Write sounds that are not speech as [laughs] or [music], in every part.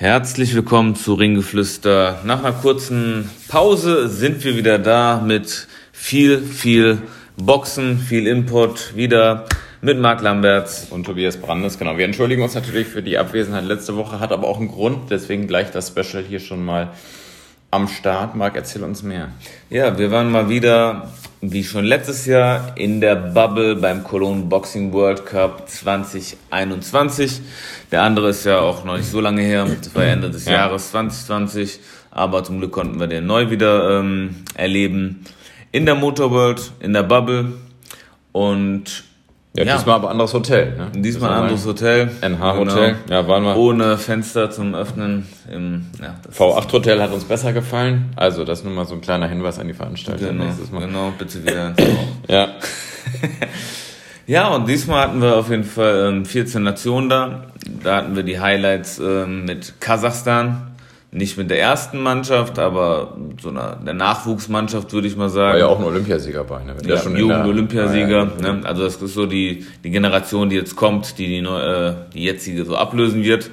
Herzlich willkommen zu Ringgeflüster. Nach einer kurzen Pause sind wir wieder da mit viel, viel Boxen, viel Input, wieder mit Marc Lamberts. Und Tobias Brandes, genau. Wir entschuldigen uns natürlich für die Abwesenheit letzte Woche, hat aber auch einen Grund, deswegen gleich das Special hier schon mal am Start. Marc, erzähl uns mehr. Ja, wir waren mal wieder, wie schon letztes Jahr, in der Bubble beim Cologne Boxing World Cup 2021. Der andere ist ja auch noch nicht so lange her, das war Ende des ja. Jahres 2020, aber zum Glück konnten wir den neu wieder ähm, erleben. In der Motorworld, in der Bubble und ja, ja, diesmal aber anderes Hotel. Ne? Diesmal ein anderes Hotel. NH-Hotel. Genau. Ja, waren wir. Ohne Fenster zum Öffnen. Im, ja, V8-Hotel hat uns besser gefallen. Also, das ist nur mal so ein kleiner Hinweis an die Veranstalter. Genau, genau bitte wieder. [laughs] ja. [laughs] ja, und diesmal hatten wir auf jeden Fall ähm, 14 Nationen da. Da hatten wir die Highlights ähm, mit Kasachstan, nicht mit der ersten Mannschaft, aber so einer der Nachwuchsmannschaft würde ich mal sagen. War ja auch ein Olympiasieger bei, ne? Ja, schon Jugend-Olympiasieger. Ja, ne? Also das ist so die, die Generation, die jetzt kommt, die die, äh, die jetzige so ablösen wird.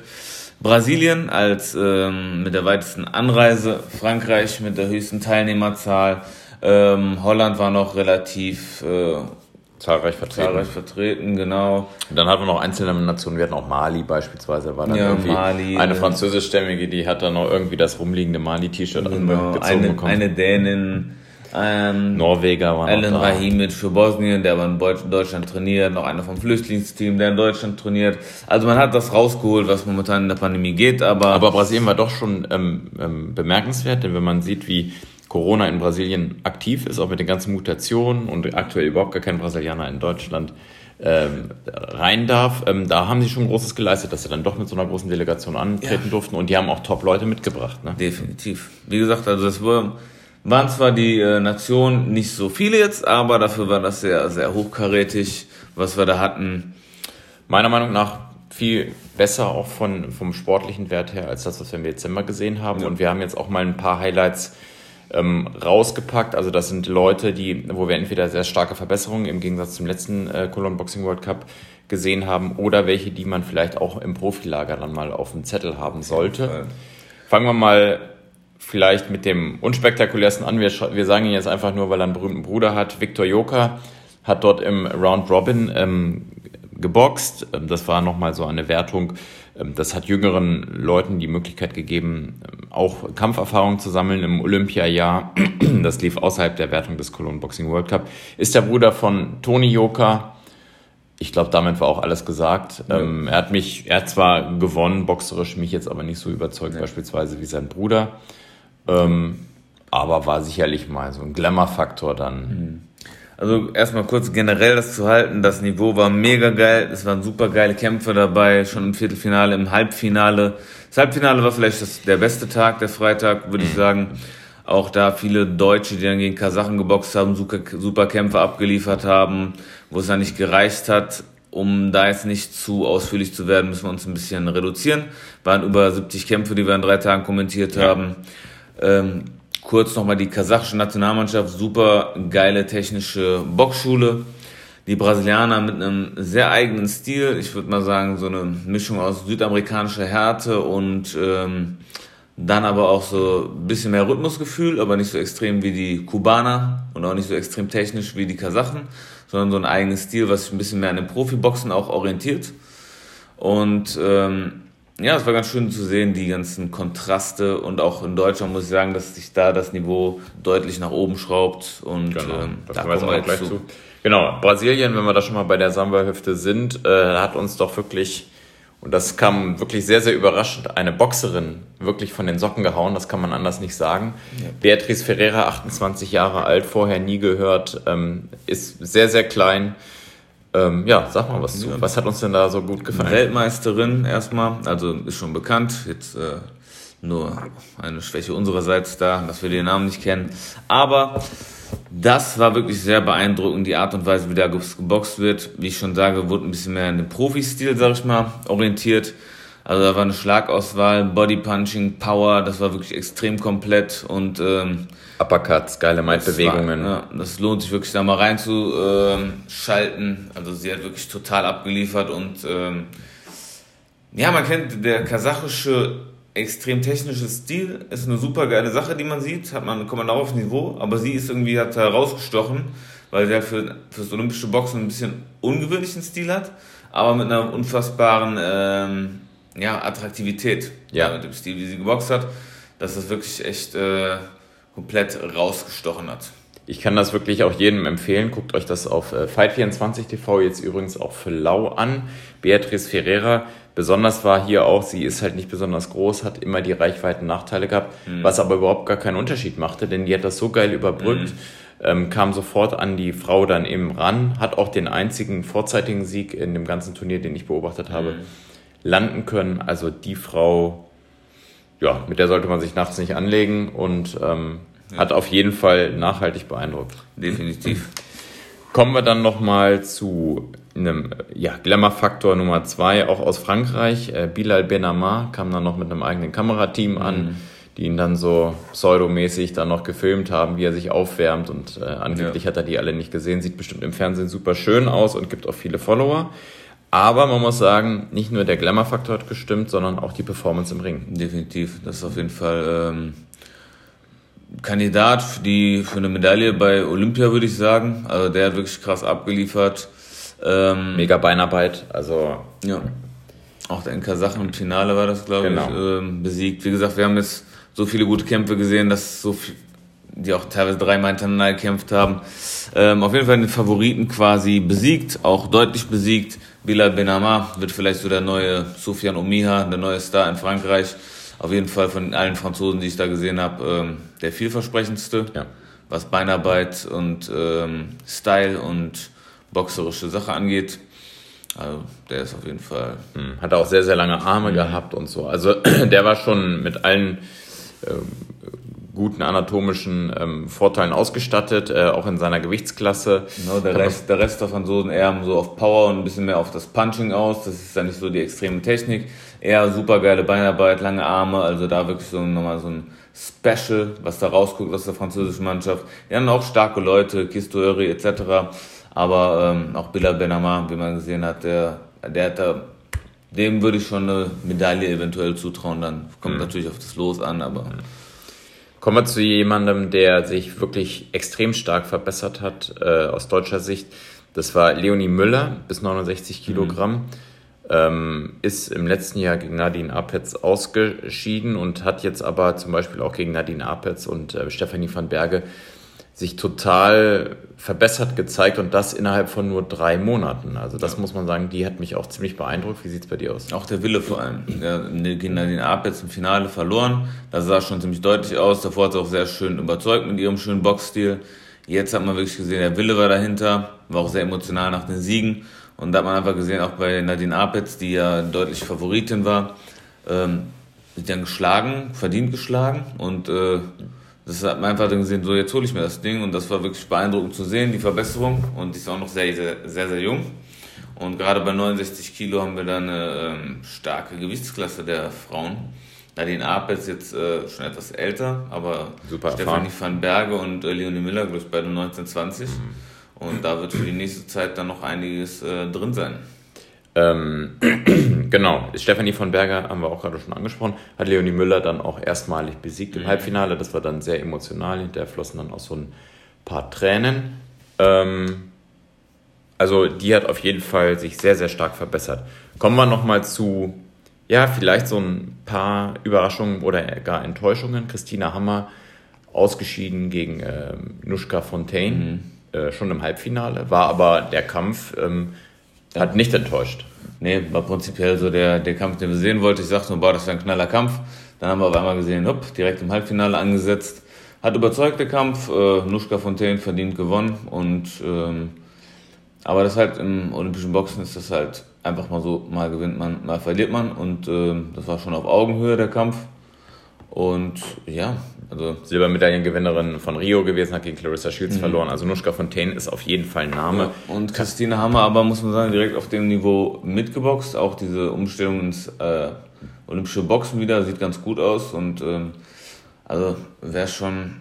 Brasilien als ähm, mit der weitesten Anreise, Frankreich mit der höchsten Teilnehmerzahl, ähm, Holland war noch relativ äh, Zahlreich vertreten. Zahlreich vertreten, genau. Und dann hatten wir noch einzelne Nationen, wir hatten auch Mali beispielsweise, war dann ja, irgendwie Mali, eine französischstämmige, die hat dann noch irgendwie das rumliegende Mali-T-Shirt genau, angezogen eine, bekommen. Eine Dänin, ähm, Norweger war Alan noch da. Rahimic für Bosnien, der aber in Deutschland trainiert, noch einer vom Flüchtlingsteam, der in Deutschland trainiert. Also man hat das rausgeholt, was momentan in der Pandemie geht, aber... Aber Brasilien war doch schon ähm, ähm, bemerkenswert, denn wenn man sieht, wie Corona in Brasilien aktiv ist, auch mit den ganzen Mutationen und aktuell überhaupt gar kein Brasilianer in Deutschland ähm, rein darf, ähm, da haben sie schon Großes geleistet, dass sie dann doch mit so einer großen Delegation antreten ja. durften und die haben auch Top-Leute mitgebracht. Ne? Definitiv. Wie gesagt, also das war, waren zwar die äh, Nationen nicht so viele jetzt, aber dafür war das sehr, sehr hochkarätig, was wir da hatten. Meiner Meinung nach viel besser auch von, vom sportlichen Wert her als das, was wir im Dezember gesehen haben. Ja. Und wir haben jetzt auch mal ein paar Highlights ähm, rausgepackt. Also das sind Leute, die, wo wir entweder sehr starke Verbesserungen im Gegensatz zum letzten äh, Cologne Boxing World Cup gesehen haben oder welche, die man vielleicht auch im Profilager dann mal auf dem Zettel haben sollte. Fangen wir mal vielleicht mit dem unspektakulärsten an. Wir, wir sagen ihn jetzt einfach nur, weil er einen berühmten Bruder hat. Victor Joker hat dort im Round Robin ähm, geboxt. Ähm, das war nochmal so eine Wertung. Ähm, das hat jüngeren Leuten die Möglichkeit gegeben, ähm, auch Kampferfahrung zu sammeln im Olympiajahr. [clears throat] Das lief außerhalb der Wertung des Cologne Boxing World Cup. Ist der Bruder von Toni Joker. Ich glaube, damit war auch alles gesagt. Ja. er hat mich, er hat zwar gewonnen, boxerisch, mich jetzt aber nicht so überzeugt, ja. beispielsweise wie sein Bruder. aber war sicherlich mal so ein Glamour-Faktor dann. Mhm also erstmal kurz generell das zu halten, das Niveau war mega geil, es waren super geile Kämpfe dabei, schon im Viertelfinale, im Halbfinale. Das Halbfinale war vielleicht das, der beste Tag, der Freitag, würde ich mhm. sagen. Auch da viele Deutsche, die dann gegen Kasachen geboxt haben, super, super Kämpfe abgeliefert haben, wo es dann nicht gereicht hat. Um da jetzt nicht zu ausführlich zu werden, müssen wir uns ein bisschen reduzieren. Waren über 70 Kämpfe, die wir in drei Tagen kommentiert ja. haben. Ähm, Kurz nochmal die kasachische Nationalmannschaft, super geile technische Boxschule. Die Brasilianer mit einem sehr eigenen Stil, ich würde mal sagen, so eine Mischung aus südamerikanischer Härte und ähm, dann aber auch so ein bisschen mehr Rhythmusgefühl, aber nicht so extrem wie die Kubaner und auch nicht so extrem technisch wie die Kasachen, sondern so ein eigenes Stil, was sich ein bisschen mehr an den Profiboxen auch orientiert. Und ähm, ja, es war ganz schön zu sehen, die ganzen Kontraste und auch in Deutschland muss ich sagen, dass sich da das Niveau deutlich nach oben schraubt und genau, ähm, da kommen wir gleich zu. zu. Genau, Brasilien, wenn wir da schon mal bei der Samba-Hüfte sind, äh, hat uns doch wirklich, und das kam wirklich sehr, sehr überraschend, eine Boxerin wirklich von den Socken gehauen, das kann man anders nicht sagen. Ja. Beatrice Ferreira, 28 Jahre alt, vorher nie gehört, ähm, ist sehr, sehr klein, ähm, ja, sag mal was zu. Was hat uns denn da so gut gefallen? Weltmeisterin erstmal, also ist schon bekannt. Jetzt äh, nur eine Schwäche unsererseits da, dass wir den Namen nicht kennen. Aber das war wirklich sehr beeindruckend, die Art und Weise, wie da geboxt wird. Wie ich schon sage, wurde ein bisschen mehr in den Profi-Stil, sag ich mal, orientiert. Also da war eine Schlagauswahl, Bodypunching, Power, das war wirklich extrem komplett und ähm, Uppercuts, geile Mindbewegungen. Ja, das lohnt sich wirklich da mal reinzuschalten. Also sie hat wirklich total abgeliefert und ähm, ja, man kennt der kasachische extrem technisches Stil, ist eine super geile Sache, die man sieht, hat man, kommt man auch auf Niveau, aber sie ist irgendwie, hat herausgestochen, weil sie halt für, fürs olympische Boxen ein bisschen ungewöhnlichen Stil hat, aber mit einer unfassbaren, ähm, ja, Attraktivität. Ja. Mit dem Stil, wie sie geboxt hat, dass das wirklich echt äh, komplett rausgestochen hat. Ich kann das wirklich auch jedem empfehlen. Guckt euch das auf äh, Fight24 TV jetzt übrigens auch für Lau an. Beatrice Ferreira, besonders war hier auch, sie ist halt nicht besonders groß, hat immer die Reichweiten-Nachteile gehabt, mhm. was aber überhaupt gar keinen Unterschied machte, denn die hat das so geil überbrückt. Mhm. Ähm, kam sofort an die Frau dann eben ran, hat auch den einzigen vorzeitigen Sieg in dem ganzen Turnier, den ich beobachtet habe, mhm. Landen können. Also die Frau, ja, mit der sollte man sich nachts nicht anlegen und ähm, ja. hat auf jeden Fall nachhaltig beeindruckt. Definitiv. [clears throat] Kommen wir dann nochmal zu einem ja, Glamour-Faktor Nummer zwei, auch aus Frankreich. Äh, Bilal Benamar kam dann noch mit einem eigenen Kamerateam an, mhm. die ihn dann so pseudomäßig dann noch gefilmt haben, wie er sich aufwärmt und äh, angeblich ja. hat er die alle nicht gesehen. Sieht bestimmt im Fernsehen super schön aus und gibt auch viele Follower. Aber man muss sagen, nicht nur der Glamour-Faktor hat gestimmt, sondern auch die Performance im Ring. Definitiv. Das ist auf jeden Fall ähm, Kandidat für, die, für eine Medaille bei Olympia, würde ich sagen. Also der hat wirklich krass abgeliefert. Ähm, Mega Beinarbeit, also. Ja. Auch der in Kasachien im Finale war das, glaube genau. ich, ähm, besiegt. Wie gesagt, wir haben jetzt so viele gute Kämpfe gesehen, dass so viel, die auch teilweise dreimal hintereinander gekämpft haben. Ähm, auf jeden Fall den Favoriten quasi besiegt, auch deutlich besiegt. Bilal Benama wird vielleicht so der neue Sofian Omiha, der neue Star in Frankreich auf jeden Fall von allen Franzosen, die ich da gesehen habe, ähm, der vielversprechendste, ja. was Beinarbeit und ähm, Style und boxerische Sache angeht. Also der ist auf jeden Fall. Hm, hat auch sehr, sehr lange Arme mhm. gehabt und so. Also [clears throat] der war schon mit allen ähm, guten anatomischen ähm, Vorteilen ausgestattet, äh, auch in seiner Gewichtsklasse. Genau, der Rest, der Rest der Franzosen eher so auf Power und ein bisschen mehr auf das Punching aus. Das ist ja nicht so die extreme Technik. Eher super geile Beinarbeit, lange Arme, also da wirklich so nochmal so ein Special, was da rausguckt aus der französischen Mannschaft. Die haben auch starke Leute, Kistoeri etc. Aber ähm, auch Bilal Benama, wie man gesehen hat, der, der hat da dem würde ich schon eine Medaille eventuell zutrauen. Dann kommt mhm. natürlich auf das Los an, aber. Mhm. Kommen wir zu jemandem, der sich wirklich extrem stark verbessert hat äh, aus deutscher Sicht. Das war Leonie Müller bis 69 Kilogramm. Mhm. Ähm, ist im letzten Jahr gegen Nadine Apetz ausgeschieden und hat jetzt aber zum Beispiel auch gegen Nadine Apetz und äh, Stefanie van Berge sich total verbessert gezeigt und das innerhalb von nur drei Monaten. Also das ja. muss man sagen, die hat mich auch ziemlich beeindruckt. Wie sieht es bei dir aus? Auch der Wille vor allem. Ja, gegen den Ab jetzt im Finale verloren. Das sah schon ziemlich deutlich aus. Davor hat sie auch sehr schön überzeugt mit ihrem schönen Boxstil. Jetzt hat man wirklich gesehen, der Wille war dahinter, war auch sehr emotional nach den Siegen. Und da hat man einfach gesehen, auch bei Nadine Apetz, die ja deutlich Favoritin war, ähm, sie dann geschlagen, verdient geschlagen und äh, das hat man einfach dann gesehen, so jetzt hole ich mir das Ding und das war wirklich beeindruckend zu sehen, die Verbesserung und die ist auch noch sehr, sehr, sehr, sehr jung. Und gerade bei 69 Kilo haben wir dann eine ähm, starke Gewichtsklasse der Frauen. Nadine Apel ist jetzt äh, schon etwas älter, aber Super Stefanie van Berge und äh, Leonie Miller, glaube ich, beide 1920. Mhm. Und da wird für die nächste Zeit dann noch einiges äh, drin sein. Ähm, genau, Stefanie von Berger haben wir auch gerade schon angesprochen, hat Leonie Müller dann auch erstmalig besiegt im mhm. Halbfinale. Das war dann sehr emotional, hinterher flossen dann auch so ein paar Tränen. Ähm, also die hat auf jeden Fall sich sehr, sehr stark verbessert. Kommen wir nochmal zu, ja, vielleicht so ein paar Überraschungen oder gar Enttäuschungen. Christina Hammer ausgeschieden gegen äh, Nuschka Fontaine, mhm. äh, schon im Halbfinale, war aber der Kampf... Ähm, hat nicht enttäuscht. Nee, war prinzipiell so der, der Kampf, den wir sehen wollten. Ich sagte nur, boah, das wäre ein knaller Kampf. Dann haben wir auf einmal gesehen, hopp, direkt im Halbfinale angesetzt. Hat überzeugt der Kampf. Äh, Nuschka Fontaine verdient gewonnen. Und, ähm, aber das halt im olympischen Boxen ist das halt einfach mal so, mal gewinnt man, mal verliert man. Und äh, das war schon auf Augenhöhe der Kampf. Und ja, also Silbermedaillengewinnerin von Rio gewesen, hat gegen Clarissa Shields mhm. verloren. Also Nuschka Fontaine ist auf jeden Fall ein Name. Ja, und Christine Hammer aber, muss man sagen, direkt auf dem Niveau mitgeboxt. Auch diese Umstellung ins äh, olympische Boxen wieder sieht ganz gut aus. Und ähm, also wäre schon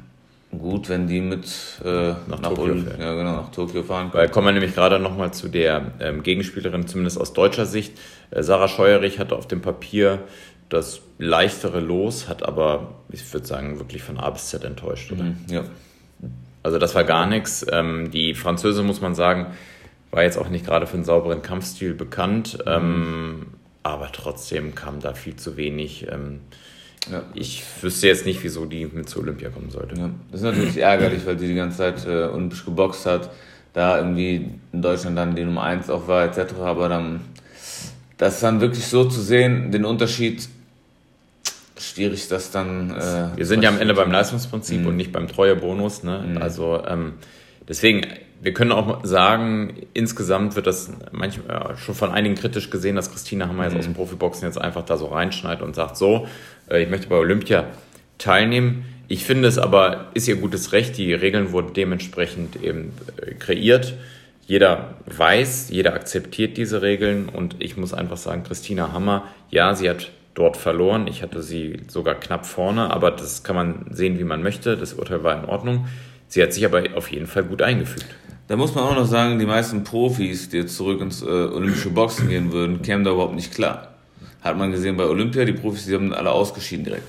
gut, wenn die mit äh, nach, nach, Tokio, ja, genau, nach Tokio fahren können. Weil kommen wir nämlich gerade nochmal zu der ähm, Gegenspielerin, zumindest aus deutscher Sicht. Äh, Sarah Scheuerich hatte auf dem Papier das leichtere Los, hat aber, ich würde sagen, wirklich von A bis Z enttäuscht, oder? Mhm, ja. Also das war gar nichts. Ähm, die Französin, muss man sagen, war jetzt auch nicht gerade für einen sauberen Kampfstil bekannt, mhm. ähm, aber trotzdem kam da viel zu wenig. Ähm, ja. Ich wüsste jetzt nicht, wieso die mit zu Olympia kommen sollte. Ja. Das ist natürlich ärgerlich, weil sie die ganze Zeit äh, olympisch geboxt hat, da irgendwie in Deutschland dann die Nummer 1 auch war, etc. Aber dann, das dann wirklich so zu sehen, den Unterschied schwierig, das dann. Äh, wir sind ja am Ende beim Leistungsprinzip mhm. und nicht beim Treuebonus. Ne? Mhm. Also ähm, deswegen, wir können auch sagen, insgesamt wird das manchmal äh, schon von einigen kritisch gesehen, dass Christina Hammer jetzt mhm. aus dem Profiboxen jetzt einfach da so reinschneidet und sagt, so, äh, ich möchte bei Olympia teilnehmen. Ich finde es aber, ist ihr gutes Recht, die Regeln wurden dementsprechend eben äh, kreiert. Jeder weiß, jeder akzeptiert diese Regeln und ich muss einfach sagen, Christina Hammer, ja, sie hat dort verloren. Ich hatte sie sogar knapp vorne, aber das kann man sehen, wie man möchte. Das Urteil war in Ordnung. Sie hat sich aber auf jeden Fall gut eingefügt. Da muss man auch noch sagen, die meisten Profis, die jetzt zurück ins äh, olympische Boxen gehen würden, kämen da überhaupt nicht klar. Hat man gesehen bei Olympia, die Profis, die haben alle ausgeschieden direkt.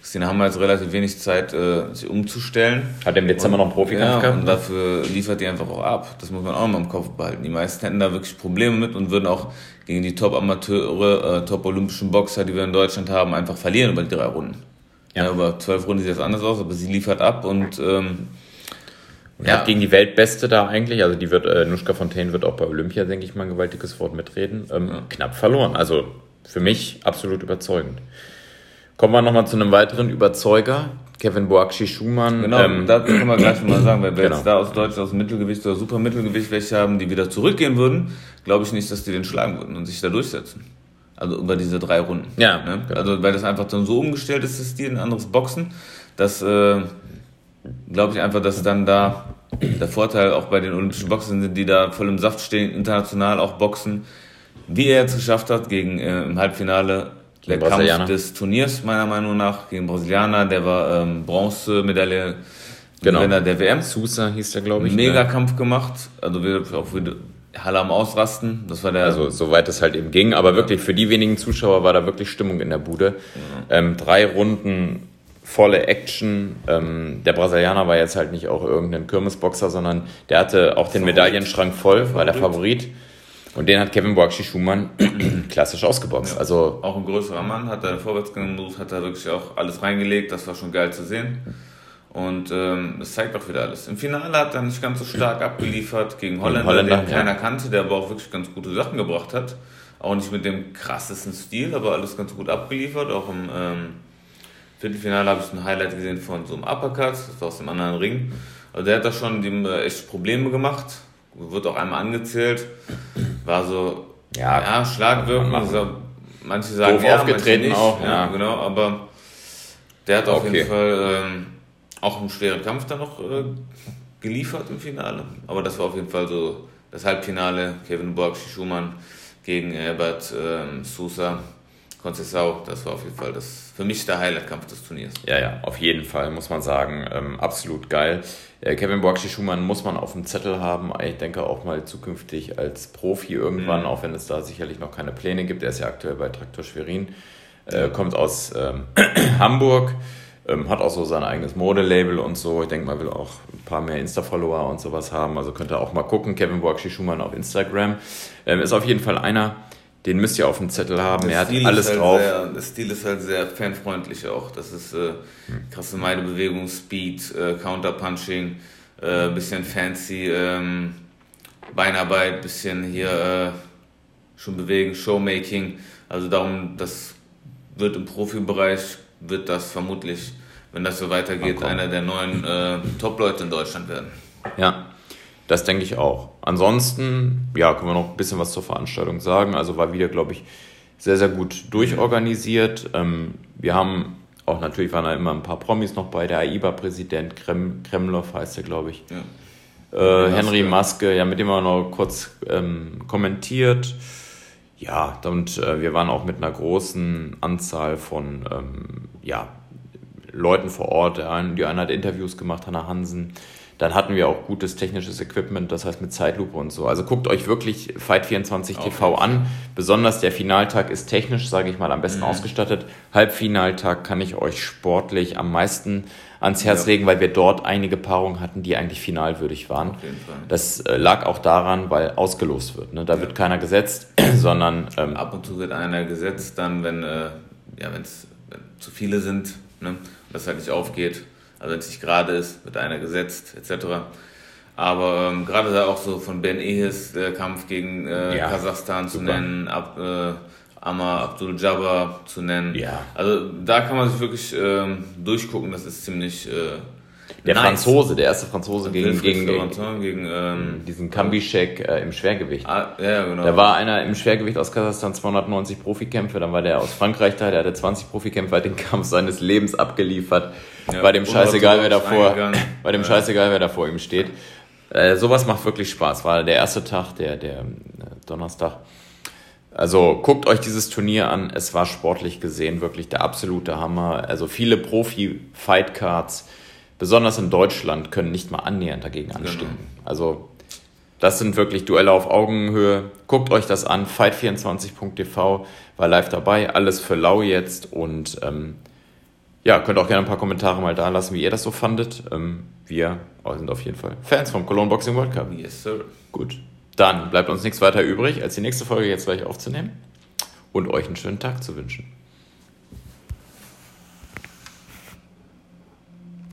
Christina haben jetzt relativ wenig Zeit, äh, sich umzustellen. Hat im Dezember noch einen Profikampf ja, gehabt? Und dafür liefert die einfach auch ab. Das muss man auch mal im Kopf behalten. Die meisten hätten da wirklich Probleme mit und würden auch gegen die Top-Amateure, äh, Top-Olympischen Boxer, die wir in Deutschland haben, einfach verlieren über die drei Runden. Ja. ja über zwölf Runden sieht das anders aus, aber sie liefert ab und ähm, ja. hat gegen die Weltbeste da eigentlich, also die wird, äh, Nuschka Fontaine wird auch bei Olympia, denke ich mal, ein gewaltiges Wort mitreden, ähm, ja. knapp verloren. Also für mich absolut überzeugend. Kommen wir nochmal zu einem weiteren Überzeuger, Kevin Boakshi Schumann. Genau, ähm, da können wir gleich mal sagen, weil wir genau. jetzt da aus Deutschland aus Mittelgewicht oder Supermittelgewicht welche haben, die wieder zurückgehen würden, glaube ich nicht, dass die den schlagen würden und sich da durchsetzen. Also über diese drei Runden. Ja. Ne? Genau. Also weil das einfach dann so umgestellt ist, das Stil, ein anderes Boxen. Das äh, glaube ich einfach, dass dann da der Vorteil auch bei den olympischen Boxern sind, die da voll im Saft stehen, international auch boxen. Wie er jetzt geschafft hat, gegen äh, im Halbfinale der Kampf des Turniers, meiner Meinung nach, gegen Brasilianer. Der war ähm, Bronzemedaille genau. Gewinner der WM. Sousa hieß der, glaube ich. Mega ne? Kampf gemacht. Also auch für Halle am Ausrasten. Das war der. Also soweit es halt eben ging, aber wirklich für die wenigen Zuschauer war da wirklich Stimmung in der Bude. Ja. Ähm, drei Runden volle Action. Ähm, der Brasilianer war jetzt halt nicht auch irgendein Kirmesboxer, sondern der hatte auch den Medaillenschrank voll, war der Favorit. Und den hat Kevin Boakshi Schumann [clears throat] klassisch ausgeboxt. Ja, also auch ein größerer Mann, hat da vorwärts genommen, hat da wirklich auch alles reingelegt. Das war schon geil zu sehen. Und ähm, das zeigt auch wieder alles. Im Finale hat er nicht ganz so stark [clears throat] abgeliefert gegen Holländer, Holländer den keiner ja. kannte, der aber auch wirklich ganz gute Sachen gebracht hat. Auch nicht mit dem krassesten Stil, aber alles ganz gut abgeliefert. Auch im ähm, Viertelfinale habe ich ein Highlight gesehen von so einem Uppercut, das war aus dem anderen Ring. Also der hat da schon dem äh, echt Probleme gemacht wird auch einmal angezählt, war so, ja, ja Schlagwirkung, also, manche sagen Doof ja, aufgetreten manche nicht, auch, ja, ja, genau, aber der hat auf jeden Fall ähm, auch einen schweren Kampf dann noch äh, geliefert im Finale, aber das war auf jeden Fall so das Halbfinale, Kevin Borgschi Schumann gegen Herbert ähm, Sousa. Conceição, das war auf jeden Fall das, für mich der Highlight-Kampf des Turniers. Ja, ja, auf jeden Fall, muss man sagen. Ähm, absolut geil. Äh, Kevin Boakshi Schumann muss man auf dem Zettel haben. Ich denke auch mal zukünftig als Profi irgendwann, mhm. auch wenn es da sicherlich noch keine Pläne gibt. Er ist ja aktuell bei Traktor Schwerin, äh, kommt aus ähm, [clears throat] Hamburg. Ähm, hat auch so sein eigenes Modelabel und so. Ich denke mal, will auch ein paar mehr Insta-Follower und sowas haben. Also könnt ihr auch mal gucken. Kevin Boakshi Schumann auf Instagram. Ähm, ist auf jeden Fall einer, den müsst ihr auf dem Zettel haben. Der er hat alles halt drauf. Sehr, der Stil ist halt sehr fanfreundlich auch. Das ist äh, krasse Meidebewegung, Speed, äh, Counterpunching, äh, bisschen fancy ähm, Beinarbeit, bisschen hier äh, schon bewegen, Showmaking. Also darum, das wird im Profibereich, wird das vermutlich, wenn das so weitergeht, einer der neuen äh, Top-Leute in Deutschland werden. Ja, das denke ich auch. Ansonsten, ja, können wir noch ein bisschen was zur Veranstaltung sagen. Also war wieder, glaube ich, sehr, sehr gut durchorganisiert. Ähm, wir haben auch natürlich waren da immer ein paar Promis noch bei. Der AIBA-Präsident Krem, Kremlov heißt er, glaube ich. Ja. Äh, Henry Maske, ja, mit dem haben wir noch kurz ähm, kommentiert. Ja, und äh, wir waren auch mit einer großen Anzahl von ähm, ja, Leuten vor Ort. Die eine hat Interviews gemacht, Hannah Hansen. Dann hatten wir auch gutes technisches Equipment, das heißt mit Zeitlupe und so. Also guckt euch wirklich Fight24 TV an. Besonders der Finaltag ist technisch, sage ich mal, am besten mhm. ausgestattet. Halbfinaltag kann ich euch sportlich am meisten ans Herz ja. legen, weil wir dort einige Paarungen hatten, die eigentlich finalwürdig waren. Das äh, lag auch daran, weil ausgelost wird. Ne? Da ja. wird keiner gesetzt, [clears throat] sondern ähm, ab und zu wird einer gesetzt, dann wenn äh, ja es zu viele sind, ne? das halt nicht aufgeht also wenn es nicht gerade ist, wird einer gesetzt, etc. Aber ähm, gerade da auch so von Ben Ehis, der Kampf gegen äh, ja, Kasachstan super. zu nennen, ab, äh, Amar Abdul Jabbar zu nennen. Ja. Also da kann man sich wirklich ähm, durchgucken, das ist ziemlich äh, der nice. Franzose, der erste Franzose gegen, gegen, gegen ähm, diesen Kambishek äh, im Schwergewicht. Ah, ja, genau. Da war einer im Schwergewicht aus Kasachstan 290 Profikämpfe, dann war der aus Frankreich da, der hatte 20 Profikämpfe, hat den Kampf seines Lebens abgeliefert. Ja, bei dem scheißegal, wer davor, bei dem ja. scheißegal, wer da vor ihm steht. Äh, sowas macht wirklich Spaß. War der erste Tag, der, der äh, Donnerstag. Also guckt euch dieses Turnier an. Es war sportlich gesehen wirklich der absolute Hammer. Also viele Profi-Fight-Cards besonders in Deutschland, können nicht mal annähernd dagegen genau. anstinken. Genau. Also das sind wirklich Duelle auf Augenhöhe. Guckt euch das an. Fight24.tv war live dabei. Alles für lau jetzt. Und ähm, ja, könnt auch gerne ein paar Kommentare mal da lassen, wie ihr das so fandet. Ähm, wir sind auf jeden Fall Fans vom Cologne Boxing World Cup. Yes, sir. Gut. Dann bleibt uns nichts weiter übrig, als die nächste Folge jetzt gleich aufzunehmen und euch einen schönen Tag zu wünschen.